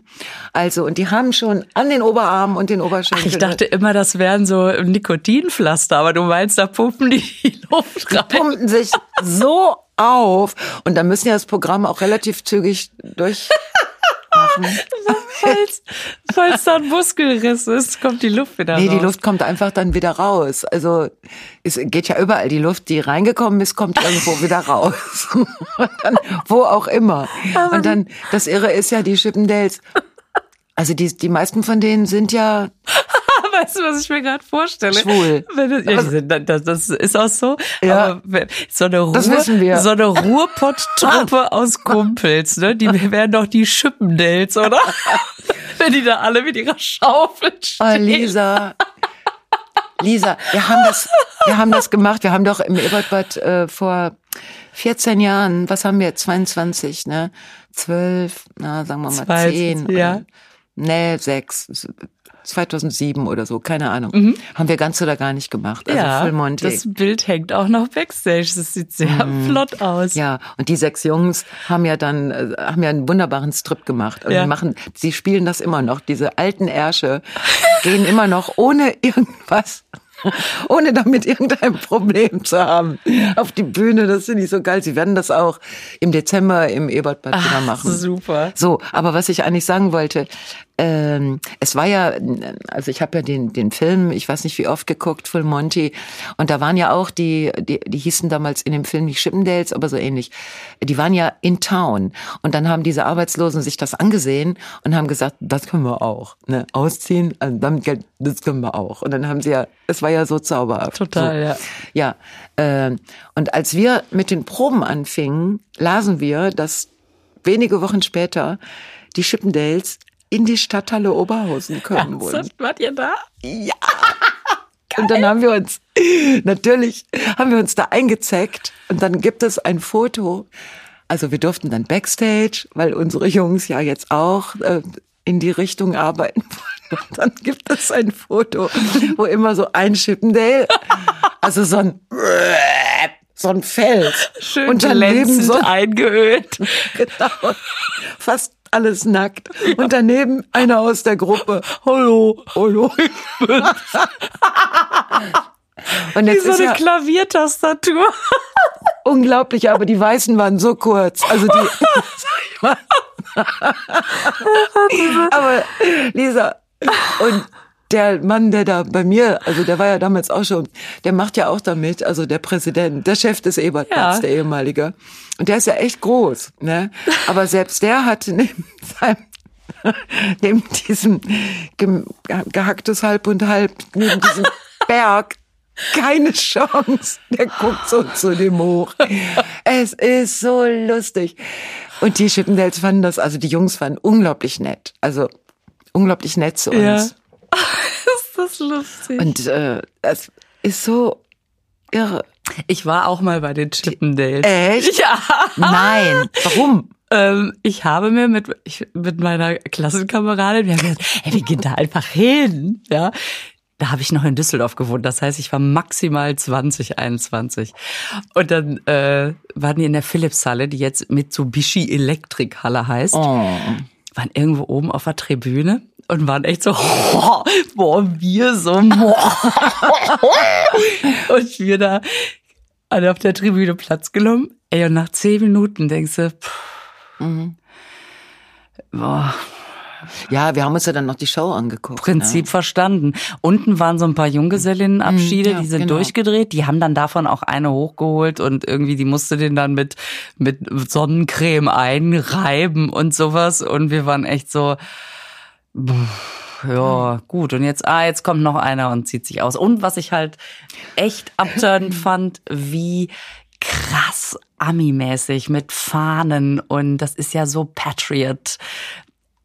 Also und die haben schon an den Oberarmen und den Oberschenkeln. Ich dachte immer, das wären so Nikotinpflaster, aber du meinst, da pumpen die, die Luft rein. Die pumpen sich so auf und da müssen ja das Programm auch relativ zügig durch machen. falls, falls da ein Muskelriss ist, kommt die Luft wieder nee, raus. Nee, die Luft kommt einfach dann wieder raus. Also es geht ja überall. Die Luft, die reingekommen ist, kommt irgendwo wieder raus. dann, wo auch immer. Und dann, das Irre ist ja, die Chippendales, also die, die meisten von denen sind ja weißt du, was ich mir gerade vorstelle? Schwul. Ja, das, das, ist auch so. Ja. Aber so eine Ruhr, so eine Ruhrpott-Truppe aus Kumpels, ne? Die wären doch die Schippendales, oder? Wenn die da alle mit ihrer Schaufel stehen. Oh, Lisa. Lisa, wir haben das, wir haben das gemacht. Wir haben doch im Ebertbad äh, vor 14 Jahren, was haben wir? 22, ne? 12, na, sagen wir mal 20, 10. Ja. Nee, sechs. 2007 oder so, keine Ahnung. Mhm. Haben wir ganz oder gar nicht gemacht. Also ja, Full Monty. das Bild hängt auch noch backstage. Das sieht sehr mhm. flott aus. Ja, und die sechs Jungs haben ja dann äh, haben ja einen wunderbaren Strip gemacht. Und ja. machen, sie spielen das immer noch. Diese alten Ärsche gehen immer noch ohne irgendwas ohne damit irgendein Problem zu haben. Auf die Bühne, das finde ich so geil. Sie werden das auch im Dezember im Ebertbad wieder machen. Super. So, aber was ich eigentlich sagen wollte, ähm, es war ja, also ich habe ja den, den Film, ich weiß nicht wie oft geguckt, Full Monty, und da waren ja auch die, die, die hießen damals in dem Film nicht Chippendales, aber so ähnlich. Die waren ja in Town. Und dann haben diese Arbeitslosen sich das angesehen und haben gesagt, das können wir auch. Ne? Ausziehen, also damit Geld, das können wir auch. Und dann haben sie ja, es war ja so zauberhaft. Total, so. ja. Ja. Äh, und als wir mit den Proben anfingen, lasen wir, dass wenige Wochen später die Chippendales in die Stadthalle Oberhausen kommen wollen. Wart ihr da? Ja. Und dann haben wir uns, natürlich, haben wir uns da eingezeckt und dann gibt es ein Foto. Also wir durften dann Backstage, weil unsere Jungs ja jetzt auch äh, in die Richtung arbeiten wollen. Und dann gibt es ein Foto, wo immer so ein Chippendale, also so ein so ein Feld Schön und daneben so eingeölt. Genau. Fast alles nackt. Und daneben einer aus der Gruppe. Hallo, hallo, ich bin's. Und jetzt Wie so eine ja Klaviertastatur. Unglaublich, aber die Weißen waren so kurz. Also die. aber Lisa, und der Mann, der da bei mir, also der war ja damals auch schon, der macht ja auch damit, also der Präsident, der Chef des Ebertplatz, ja. der ehemalige. Und der ist ja echt groß, ne? Aber selbst der hat neben seinem neben diesem ge gehacktes Halb und Halb, neben diesem Berg keine Chance. Der guckt so zu dem hoch. Es ist so lustig. Und die Chippendales fanden das, also die Jungs waren unglaublich nett. Also unglaublich nett zu uns. Ja. Ist das lustig. Und äh, es ist so irre. Ich war auch mal bei den Chippendales. Echt? Ja. Nein. Warum? Ähm, ich habe mir mit, ich, mit meiner Klassenkameradin, wir haben gesagt, ey, wir gehen da einfach hin, ja. Da habe ich noch in Düsseldorf gewohnt, das heißt, ich war maximal 20, 21. Und dann äh, waren die in der Philips-Halle, die jetzt Mitsubishi Elektrik-Halle heißt, Oh. waren irgendwo oben auf der Tribüne und waren echt so, boah, wir so, boah. und wir da alle auf der Tribüne Platz genommen. Ey, und nach zehn Minuten denkst du, pff, boah, Ja, wir haben uns ja dann noch die Show angeguckt. Prinzip verstanden. Unten waren so ein paar Junggesellinnenabschiede, Mm, ja, die sind genau. durchgedreht. Die haben dann davon auch eine hochgeholt und irgendwie, die musste den dann mit, mit Sonnencreme einreiben und sowas. Und wir waren echt so, ja, gut. Und jetzt, ah, jetzt kommt noch einer und zieht sich aus. Und was ich halt echt abturnend fand, wie krass Ami-mäßig mit Fahnen und das ist ja so Patriot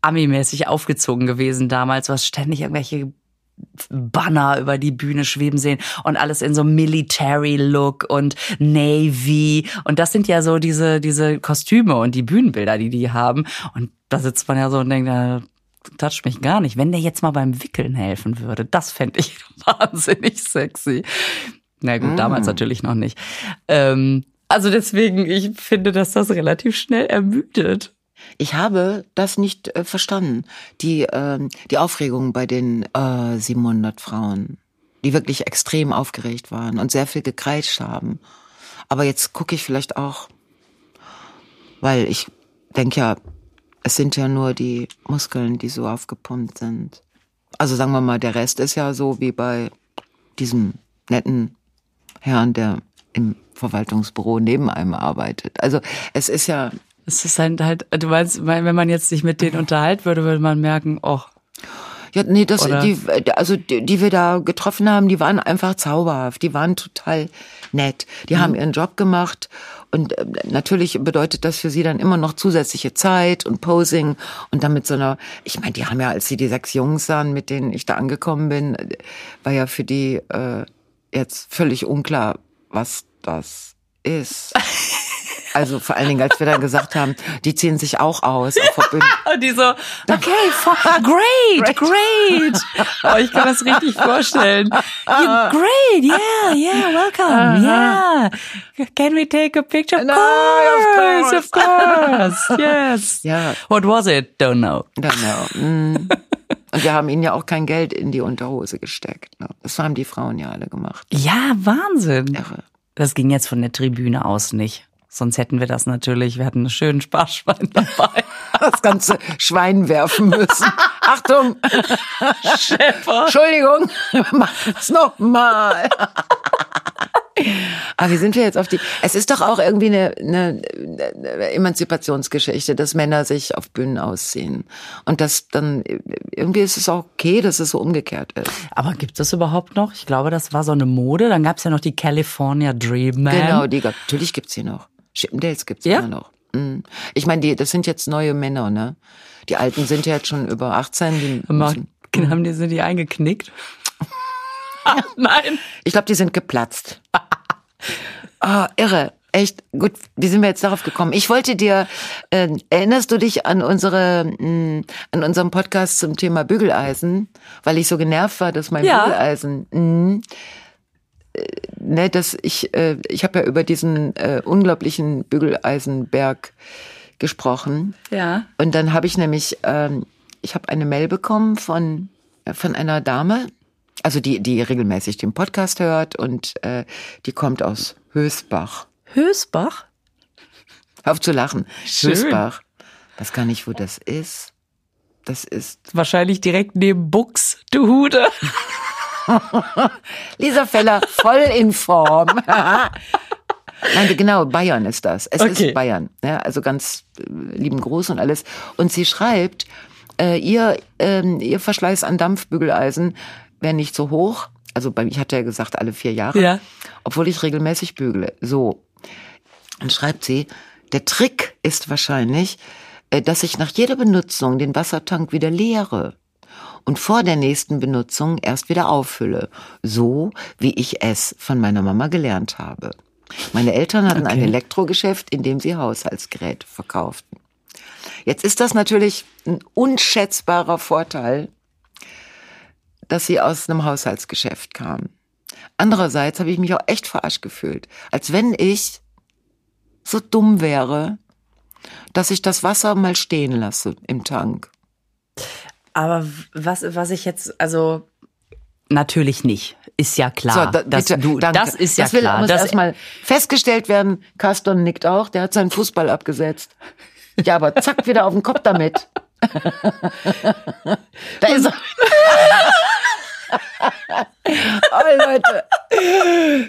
Ami-mäßig aufgezogen gewesen damals. Du hast ständig irgendwelche Banner über die Bühne schweben sehen und alles in so Military-Look und Navy. Und das sind ja so diese, diese Kostüme und die Bühnenbilder, die die haben. Und da sitzt man ja so und denkt, toucht mich gar nicht. Wenn der jetzt mal beim Wickeln helfen würde, das fände ich wahnsinnig sexy. Na gut, damals natürlich noch nicht. Ähm, also deswegen, ich finde, dass das relativ schnell ermüdet. Ich habe das nicht äh, verstanden. Die, ähm, die Aufregung bei den äh, 700 Frauen, die wirklich extrem aufgeregt waren und sehr viel gekreischt haben. Aber jetzt gucke ich vielleicht auch, weil ich denke ja, es sind ja nur die Muskeln, die so aufgepumpt sind. Also sagen wir mal, der Rest ist ja so wie bei diesem netten Herrn, der im Verwaltungsbüro neben einem arbeitet. Also es ist ja Es ist halt, halt, du meinst, wenn man jetzt sich mit denen unterhalten würde, würde man merken, oh, Ja, nee, das, Oder? die, also die, die wir da getroffen haben, die waren einfach zauberhaft, die waren total nett, die haben ihren Job gemacht und äh, natürlich bedeutet das für sie dann immer noch zusätzliche Zeit und Posing und dann mit so einer, ich meine, die haben ja, als sie die sechs Jungs sahen, mit denen ich da angekommen bin, äh, war ja für die äh, jetzt völlig unklar, was das ist. Also vor allen Dingen, als wir dann gesagt haben, die ziehen sich auch aus. Und die so, okay, fine, great, great. Oh, ich kann das richtig vorstellen. You, great, yeah, yeah, welcome, yeah. Can we take a picture? Of No, course, of of course, yes. Ja. What was it? Don't know. Genau. Mm. Und wir haben ihnen ja auch kein Geld in die Unterhose gesteckt. Ne? Das haben die Frauen ja alle gemacht. Ja, Wahnsinn. Irre. Das ging jetzt von der Tribüne aus nicht. Sonst hätten wir das natürlich, wir hatten einen schönen Sparschwein dabei. Das ganze Schwein werfen müssen. Achtung! Schäfer. Entschuldigung! Mach das nochmal! Aber wie sind wir jetzt auf die... Es ist doch auch irgendwie eine, eine, eine Emanzipationsgeschichte, dass Männer sich auf Bühnen ausziehen. Und das dann... Irgendwie ist es auch okay, dass es so umgekehrt ist. Aber gibt es das überhaupt noch? Ich glaube, das war so eine Mode. Dann gab es ja noch die California Dream Man. Genau, die natürlich gibt's die noch. Chippendales gibt's Ja? immer noch. Mhm. Ich meine, die, das sind jetzt neue Männer, ne? Die Alten sind ja jetzt schon über 18. Die müssen, haben die, sind die eingeknickt? Nein. ich glaube, die sind geplatzt. Ah, irre. Echt gut. Wie sind wir jetzt darauf gekommen? Ich wollte dir, äh, erinnerst du dich an unsere, mh, an unserem Podcast zum Thema Bügeleisen, weil ich so genervt war, dass mein Ja. Bügeleisen, mh, äh, ne, dass ich, äh, ich habe ja über diesen äh, unglaublichen Bügeleisenberg gesprochen. Ja. Und dann habe ich nämlich, ähm, ich habe eine Mail bekommen von äh, von einer Dame, also die die regelmäßig den Podcast hört und äh, die kommt aus Hösbach. Hösbach? Hör auf zu lachen. Schön. Hösbach. Weiß gar nicht, wo das ist. Das ist Wahrscheinlich direkt neben Bux, du Hude. Lisa Feller voll in Form. Nein, genau, Bayern ist das. Es Okay. ist Bayern. Ja, also ganz äh, lieben Gruß und alles. Und sie schreibt, äh, ihr, ähm, ihr Verschleiß an Dampfbügeleisen wäre nicht so hoch. Also bei ich hatte ja gesagt, alle vier Jahre. Ja. Obwohl ich regelmäßig bügele. So. Dann schreibt sie, der Trick ist wahrscheinlich, äh, dass ich nach jeder Benutzung den Wassertank wieder leere. Und vor der nächsten Benutzung erst wieder auffülle, so wie ich es von meiner Mama gelernt habe. Meine Eltern hatten ein Okay. Elektrogeschäft, in dem sie Haushaltsgeräte verkauften. Jetzt ist das natürlich ein unschätzbarer Vorteil, dass sie aus einem Haushaltsgeschäft kamen. Andererseits habe ich mich auch echt verarscht gefühlt, als wenn ich so dumm wäre, dass ich das Wasser mal stehen lasse im Tank. Aber was, was ich jetzt, also natürlich nicht. Ist ja klar. So, da, das, bitte, du, danke. das ist ja das will, klar. muss Das, erstmal festgestellt werden. Caston nickt auch. Der hat seinen Fußball abgesetzt. Ja, aber zack, wieder auf den Kopf damit. da ist er. oh, Leute.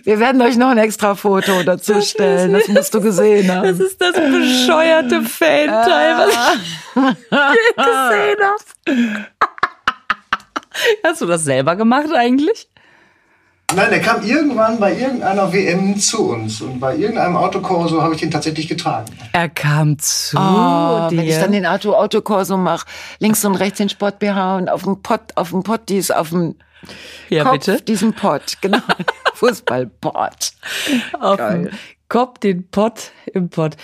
Wir werden euch noch ein extra Foto dazu stellen. Das musst du gesehen haben. das ist das bescheuerte Fan-Teil, was ich gesehen habe. Hast du das selber gemacht eigentlich? Nein, der kam irgendwann bei irgendeiner WM zu uns. Und bei irgendeinem Autokorso habe ich den tatsächlich getragen. Er kam zu Oh, dir. wenn ich dann den Auto Autokorso mache, links und rechts den Sport BH und auf dem Pott, auf dem Pott dies, auf dem ja, Kopf bitte. diesen Pott, genau, Fußballpott. Auf Geil. dem Kopf den Pott im Pott.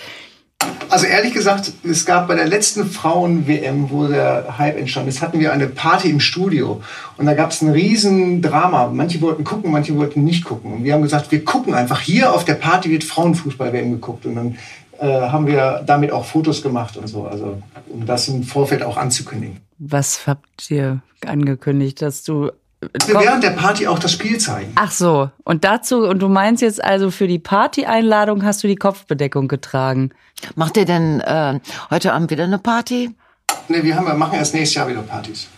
Also ehrlich gesagt, es gab bei der letzten Frauen-WM, wo der Hype entstand ist, hatten wir eine Party im Studio. Und da gab es ein riesen Drama. Manche wollten gucken, manche wollten nicht gucken. Und wir haben gesagt, wir gucken einfach. Hier auf der Party wird Frauenfußball-WM geguckt. Und dann äh, haben wir damit auch Fotos gemacht und so. Also um das im Vorfeld auch anzukündigen. Was habt ihr angekündigt, dass du während der Party auch das Spiel zeigen. Ach so, und dazu, und du meinst jetzt also für die Party-Einladung hast du die Kopfbedeckung getragen. Macht ihr denn äh, heute Abend wieder eine Party? Nee, wir haben, wir machen erst nächstes Jahr wieder Partys.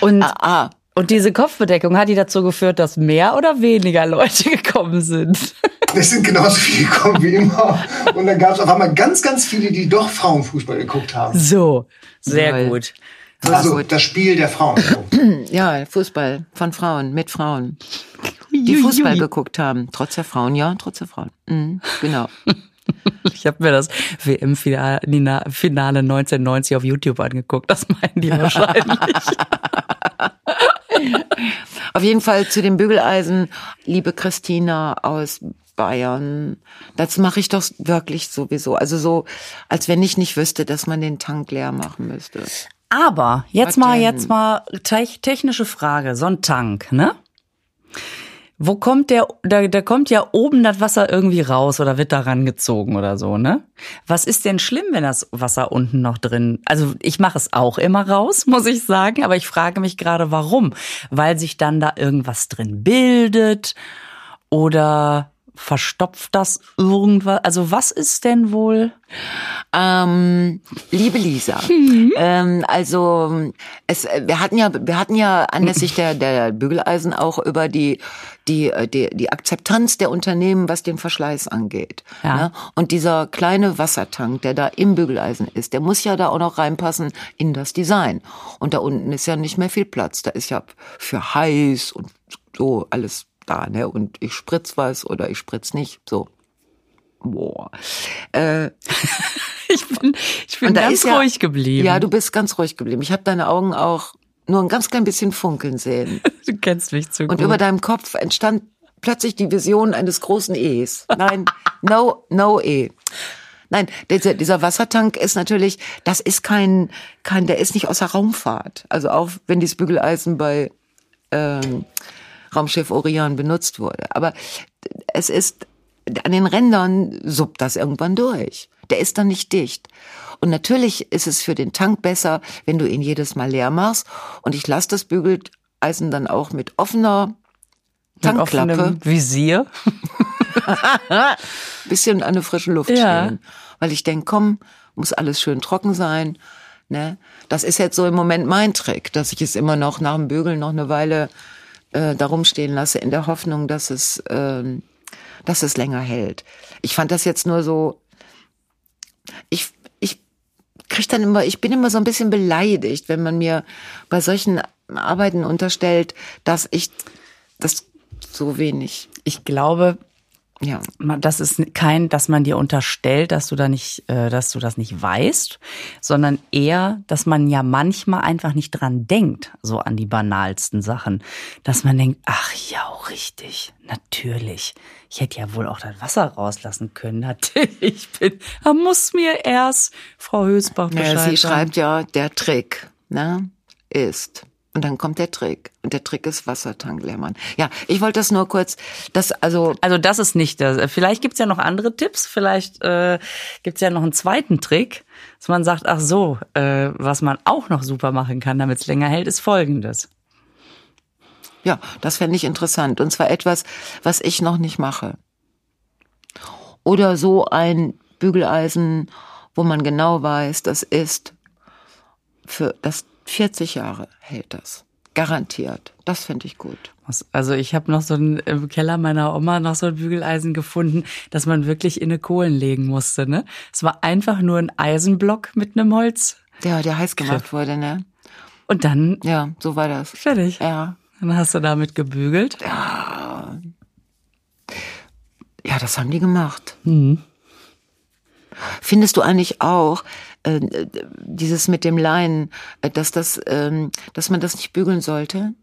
Und, Ah, ah. und diese Kopfbedeckung, hat die dazu geführt, dass mehr oder weniger Leute gekommen sind? Es sind genauso viele gekommen wie immer. Und dann gab es auf einmal ganz, ganz viele, die doch Frauenfußball geguckt haben. So, sehr Toll. gut. Also das Spiel der Frauen. ja, Fußball von Frauen, mit Frauen, die Fußball geguckt haben. Trotz der Frauen, ja, trotz der Frauen. Mhm, genau. Ich habe mir das WM-Finale 1990 auf YouTube angeguckt. Das meinen die wahrscheinlich. Auf jeden Fall zu den Bügeleisen, liebe Christina aus Bayern. Das mache ich doch wirklich sowieso. Also so, als wenn ich nicht wüsste, dass man den Tank leer machen müsste. Aber jetzt mal, jetzt mal te technische Frage. So ein Tank, ne? Wo kommt der, da, da kommt ja oben das Wasser irgendwie raus oder wird da rangezogen oder so, ne? Was ist denn schlimm, wenn das Wasser unten noch drin, also ich mache es auch immer raus, muss ich sagen, aber ich frage mich gerade, warum? Weil sich dann da irgendwas drin bildet oder verstopft das irgendwas? Also was ist denn wohl? Ähm, liebe Lisa, ähm, also es, wir hatten ja, wir hatten ja anlässlich der, der Bügeleisen auch über die, die, äh, die, die Akzeptanz der Unternehmen, was den Verschleiß angeht. Ja. Ne? Und dieser kleine Wassertank, der da im Bügeleisen ist, der muss ja da auch noch reinpassen in das Design. Und da unten ist ja nicht mehr viel Platz. Da ist ja für heiß und so alles da, ne? Und ich spritz was oder ich spritz nicht. So. Boah. Äh, Ich bin, ich bin und ganz ja- ruhig geblieben. Ja, du bist ganz ruhig geblieben. Ich habe deine Augen auch nur ein ganz klein bisschen funkeln sehen. du kennst mich zu Und gut. über deinem Kopf entstand plötzlich die Vision eines großen E's. Nein, no, no E. Nein, dieser, dieser Wassertank ist natürlich, das ist kein, kein, der ist nicht aus der Raumfahrt. Also auch wenn dieses Bügeleisen bei ähm, Raumschiff Orion benutzt wurde. Aber es ist, an den Rändern suppt das irgendwann durch. Der ist dann nicht dicht. Und natürlich ist es für den Tank besser, wenn du ihn jedes Mal leer machst. Und ich lasse das Bügeleisen dann auch mit offener Mit Tankklappe offenem Visier. bisschen an der frischen Luft Ja. stehen. Weil ich denke, komm, muss alles schön trocken sein. Ne? Das ist jetzt so im Moment mein Trick, dass ich es immer noch nach dem Bügeln noch eine Weile äh, darum stehen lasse, in der Hoffnung, dass es, ähm, dass es länger hält. Ich fand das jetzt nur so, ich, ich krieg dann immer, ich bin immer so ein bisschen beleidigt, wenn man mir bei solchen Arbeiten unterstellt, dass ich das so wenig Ich glaube, Ja. Das ist kein, dass man dir unterstellt, dass du da nicht, äh, dass du das nicht weißt, sondern eher, dass man ja manchmal einfach nicht dran denkt, so an die banalsten Sachen. Dass man denkt, ach ja, richtig, natürlich. Ich hätte ja wohl auch das Wasser rauslassen können. Natürlich, ich bin, da muss mir erst Frau Hösbach Bescheid Ja, sie sagen. schreibt ja, der Trick, ne, ist. Und dann kommt der Trick. Und der Trick ist Wassertank leer machen. Ja, ich wollte das nur kurz, das, also, Also das ist nicht das. Vielleicht gibt's ja noch andere Tipps. Vielleicht äh, gibt's ja noch einen zweiten Trick, dass man sagt, ach so, äh, was man auch noch super machen kann, damit's länger hält, ist folgendes. ja, das fände ich interessant. Und zwar etwas, was ich noch nicht mache. Oder so ein Bügeleisen, wo man genau weiß, das ist für das 40 Jahre hält das. Garantiert. Das finde ich gut. Also ich habe noch so ein, im Keller meiner Oma noch so ein Bügeleisen gefunden, dass man wirklich in eine Kohlen legen musste. Ne? Es war einfach nur ein Eisenblock mit einem Holz Der, der heiß gemacht wurde, ne? und dann Ja, so war das. fertig. Ja. Dann hast du damit gebügelt. Ja, das haben die gemacht. Findest du eigentlich auch äh, dieses mit dem Leinen, äh, dass das, ähm, dass man das nicht bügeln sollte?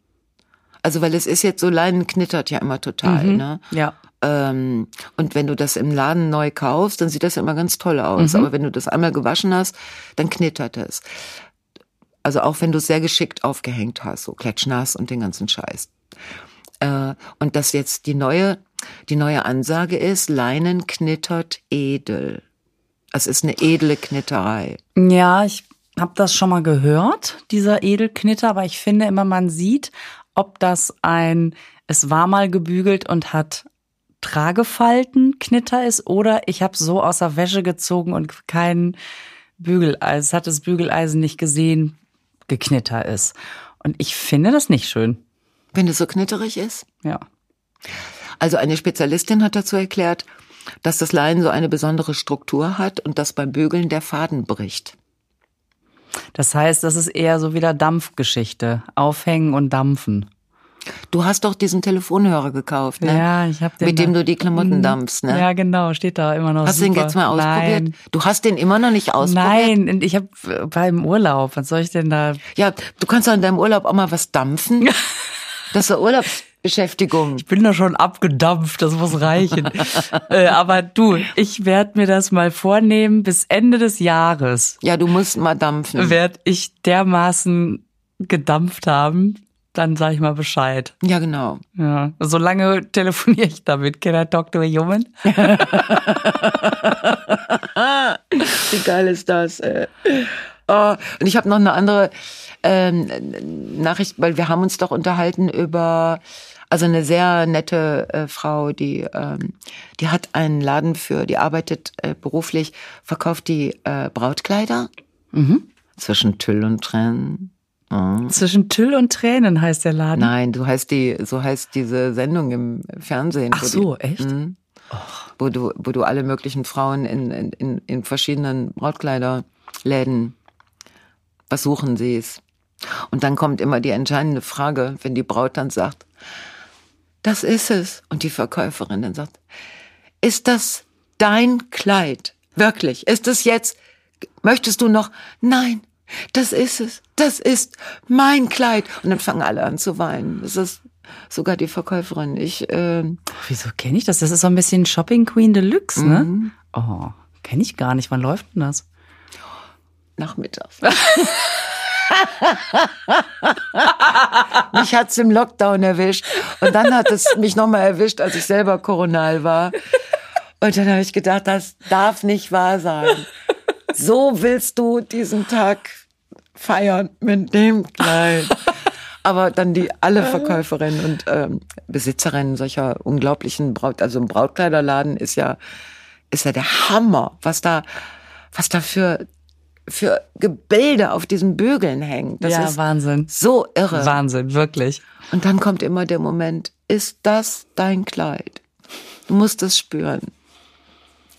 Also weil es ist jetzt so Leinen knittert ja immer total, ne? Ja. Ähm, und wenn du das im Laden neu kaufst, dann sieht das ja immer ganz toll aus. Aber wenn du das einmal gewaschen hast, dann knittert es. Also auch wenn du es sehr geschickt aufgehängt hast, so klatschnass und den ganzen Scheiß. Äh, und dass jetzt die neue, die neue Ansage ist, Leinen knittert edel. Es ist eine edle Knitterei. Ja, ich habe das schon mal gehört, dieser Edelknitter, aber ich finde immer, man sieht, ob das ein, es war mal gebügelt und hat Tragefalten Knitter ist oder ich habe so aus der Wäsche gezogen und kein Bügeleisen, hat das Bügeleisen nicht gesehen, geknitter ist. Und ich finde das nicht schön. Wenn es so knitterig ist. Ja. Also eine Spezialistin hat dazu erklärt, dass das Leinen so eine besondere Struktur hat und dass beim Bügeln der Faden bricht. Das heißt, das ist eher so wieder Dampfgeschichte. Aufhängen und dampfen. Du hast doch diesen Telefonhörer gekauft, ne? Ja, ich habe den. Mit dem du die Klamotten dampfst, ne? Ja, genau, steht da immer noch. Hast du den jetzt mal ausprobiert? Nein. Du hast den immer noch nicht ausprobiert? Nein, ich habe beim Urlaub, was soll ich denn da? Ja, du kannst doch in deinem Urlaub auch mal was dampfen. Das ist ja Urlaubsbeschäftigung. Ich bin da schon abgedampft, das muss reichen. äh, aber du, ich werde mir das mal vornehmen, bis Ende des Jahres Ja, du musst mal dampfen. werde ich dermaßen gedampft haben, dann sage ich mal Bescheid. Ja, genau. Ja, solange telefoniere ich damit. Can I talk to a human? Wie geil ist das? Äh. Oh, und ich habe noch eine andere ähm, Nachricht, weil wir haben uns doch unterhalten über also eine sehr nette äh, Frau, die ähm, die hat einen Laden für, die arbeitet äh, beruflich, verkauft die äh, Brautkleider zwischen Tüll und Tränen. Mhm. Zwischen Tüll und Tränen heißt der Laden. Nein, du heißt die, so heißt diese Sendung im Fernsehen. Ach wo so, die, echt? Mhm. Wo du, wo du alle möglichen Frauen in, in, in, verschiedenen Brautkleiderläden was suchen siehst. Und dann kommt immer die entscheidende Frage, wenn die Braut dann sagt, das ist es. Und die Verkäuferin dann sagt, ist das dein Kleid? Wirklich? Ist es jetzt, möchtest du noch? Nein, das ist es. Das ist mein Kleid. Und dann fangen alle an zu weinen. Das ist sogar die Verkäuferin. Ich, äh, Wieso kenne ich das? Das ist so ein bisschen Shopping Queen Deluxe, ne? Mhm. Oh, kenne ich gar nicht. Wann läuft denn das? nachmittags. mich hat's im Lockdown erwischt und dann hat es mich nochmal erwischt, als ich selber koronal war. Und dann habe ich gedacht, das darf nicht wahr sein. So willst du diesen Tag feiern mit dem Kleid. Aber dann die alle Verkäuferinnen und ähm, Besitzerinnen solcher unglaublichen Braut, also ein Brautkleiderladen ist ja ist ja der Hammer, was da was da für für Gebilde auf diesen Bügeln hängen. Das ja, ist Wahnsinn. so irre. Wahnsinn, wirklich. Und dann kommt immer der Moment, ist das dein Kleid? Du musst es spüren.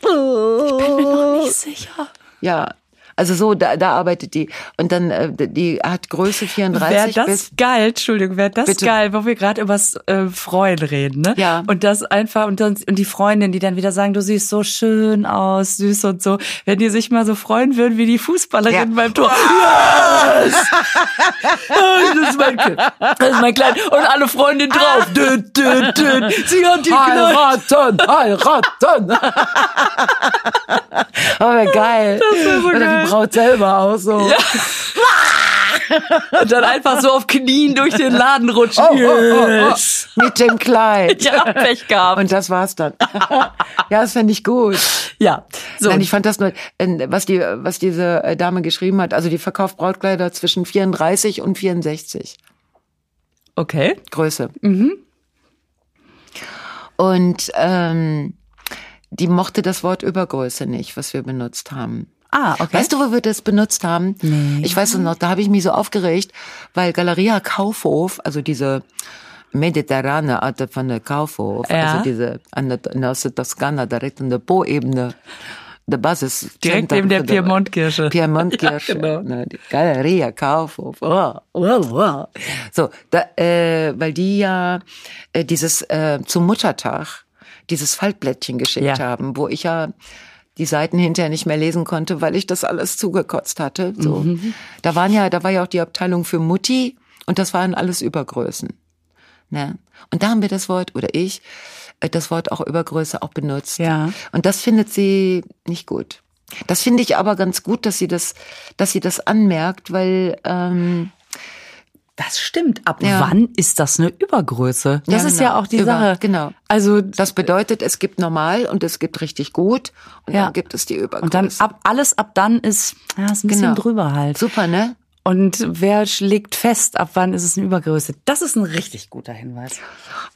Bin mir noch nicht sicher. Ja, Also so, da, da arbeitet die. Und dann, äh, die hat Größe Wäre 34 das bis. geil, Entschuldigung, wäre das Bitte. geil, wo wir gerade übers äh, Freuen reden, ne? Ja. Und das einfach, und, dann, und die Freundin, die dann wieder sagen, du siehst so schön aus, süß und so, wenn die sich mal so freuen würden wie die Fußballerin Ja. beim Tor. Yes! das ist mein Kind. Das ist mein Kleid. Und alle Freundinnen drauf. Dü, dü, dü. Sie hat die. Heiraten, heiraten. Aber geil. wär so Oder geil. Braut selber auch so. Und dann einfach so auf Knien durch den Laden rutschen. Oh, oh, oh, oh. Mit dem Kleid. Ja, Pech gehabt. Und das war's dann. ja, das fände ich gut. ja. So. Nein, ich fand das nur, was die, was diese äh, Dame geschrieben hat. Also die verkauft Brautkleider zwischen 34 und 64 okay. Größe. Und ähm, die mochte das Wort Übergröße nicht, was wir benutzt haben. Ah, okay. Weißt du, wo wir das benutzt haben? Nee. Ich weiß es noch, da habe ich mich so aufgeregt, weil Galeria Kaufhof, also diese mediterrane Art von der Kaufhof, Ja. also diese an der, in der Toskana, direkt an der Po-Ebene, der Basis. Direkt neben der Piemontkirche. Piemontkirche. Ja, genau. ne, die Galeria Kaufhof. Oh, oh, oh. So, da, äh, weil die ja äh, dieses äh, zum Muttertag dieses Faltblättchen geschickt Ja. haben, wo ich ja die Seiten hinterher nicht mehr lesen konnte, weil ich das alles zugekotzt hatte. So. Mhm. Da waren ja, da war ja auch die Abteilung für Mutti und das waren alles Übergrößen. Ne? Und da haben wir das Wort, oder ich, äh, das Wort auch Übergröße auch benutzt. Ja. Und das findet sie nicht gut. Das finde ich aber ganz gut, dass sie das, dass sie das anmerkt, weil ähm, Das stimmt. Ab Ja. wann ist das eine Übergröße? Das Ja, ist genau. ja auch die Über- Sache. genau. Also das bedeutet, es gibt normal und es gibt richtig gut und Ja. dann gibt es die Übergröße. und dann ab alles ab dann ist ja ist ein bisschen Genau. drüber halt. super, ne? Und wer legt fest, ab wann ist es eine Übergröße? Das ist ein richtig guter Hinweis.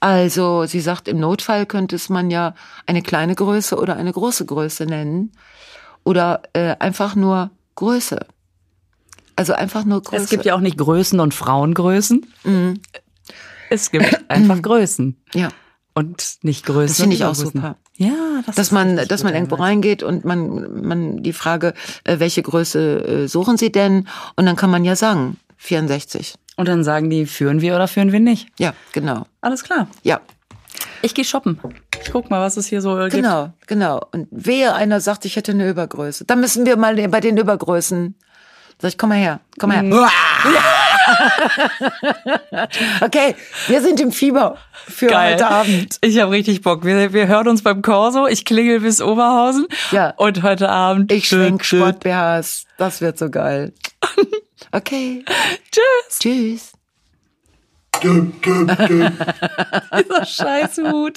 Also sie sagt, im Notfall könnte es man ja eine kleine Größe oder eine große Größe nennen oder äh, einfach nur Größe. Also einfach nur Größe. Es gibt ja auch nicht Größen und Frauengrößen. Mhm. Es gibt einfach Größen ja. und nicht Größen. Das finde ich auch Übergrößen. super. Ja, das dass ist man, dass man irgendwo reingeht und man, man die Frage, äh, welche Größe äh, suchen Sie denn? Und dann kann man ja sagen 64. Und dann sagen die, führen wir oder führen wir nicht. Ja, genau. Alles klar. Ja, Ich gehe shoppen. Ich guck mal, was es hier so gibt. genau, genau. Und wehe einer sagt, ich hätte eine Übergröße. Dann müssen wir mal bei den Übergrößen. Sag ich, komm mal her, komm mal her. okay, wir sind im Fieber für Geil. heute Abend. Ich habe richtig Bock. Wir, wir hören uns beim Corso. Ich klingel bis Oberhausen. Ja. Und heute Abend. Ich schwenk Sport BHs. Das wird so geil. Okay, Tschüss. tschüss. Dieser Scheißhut.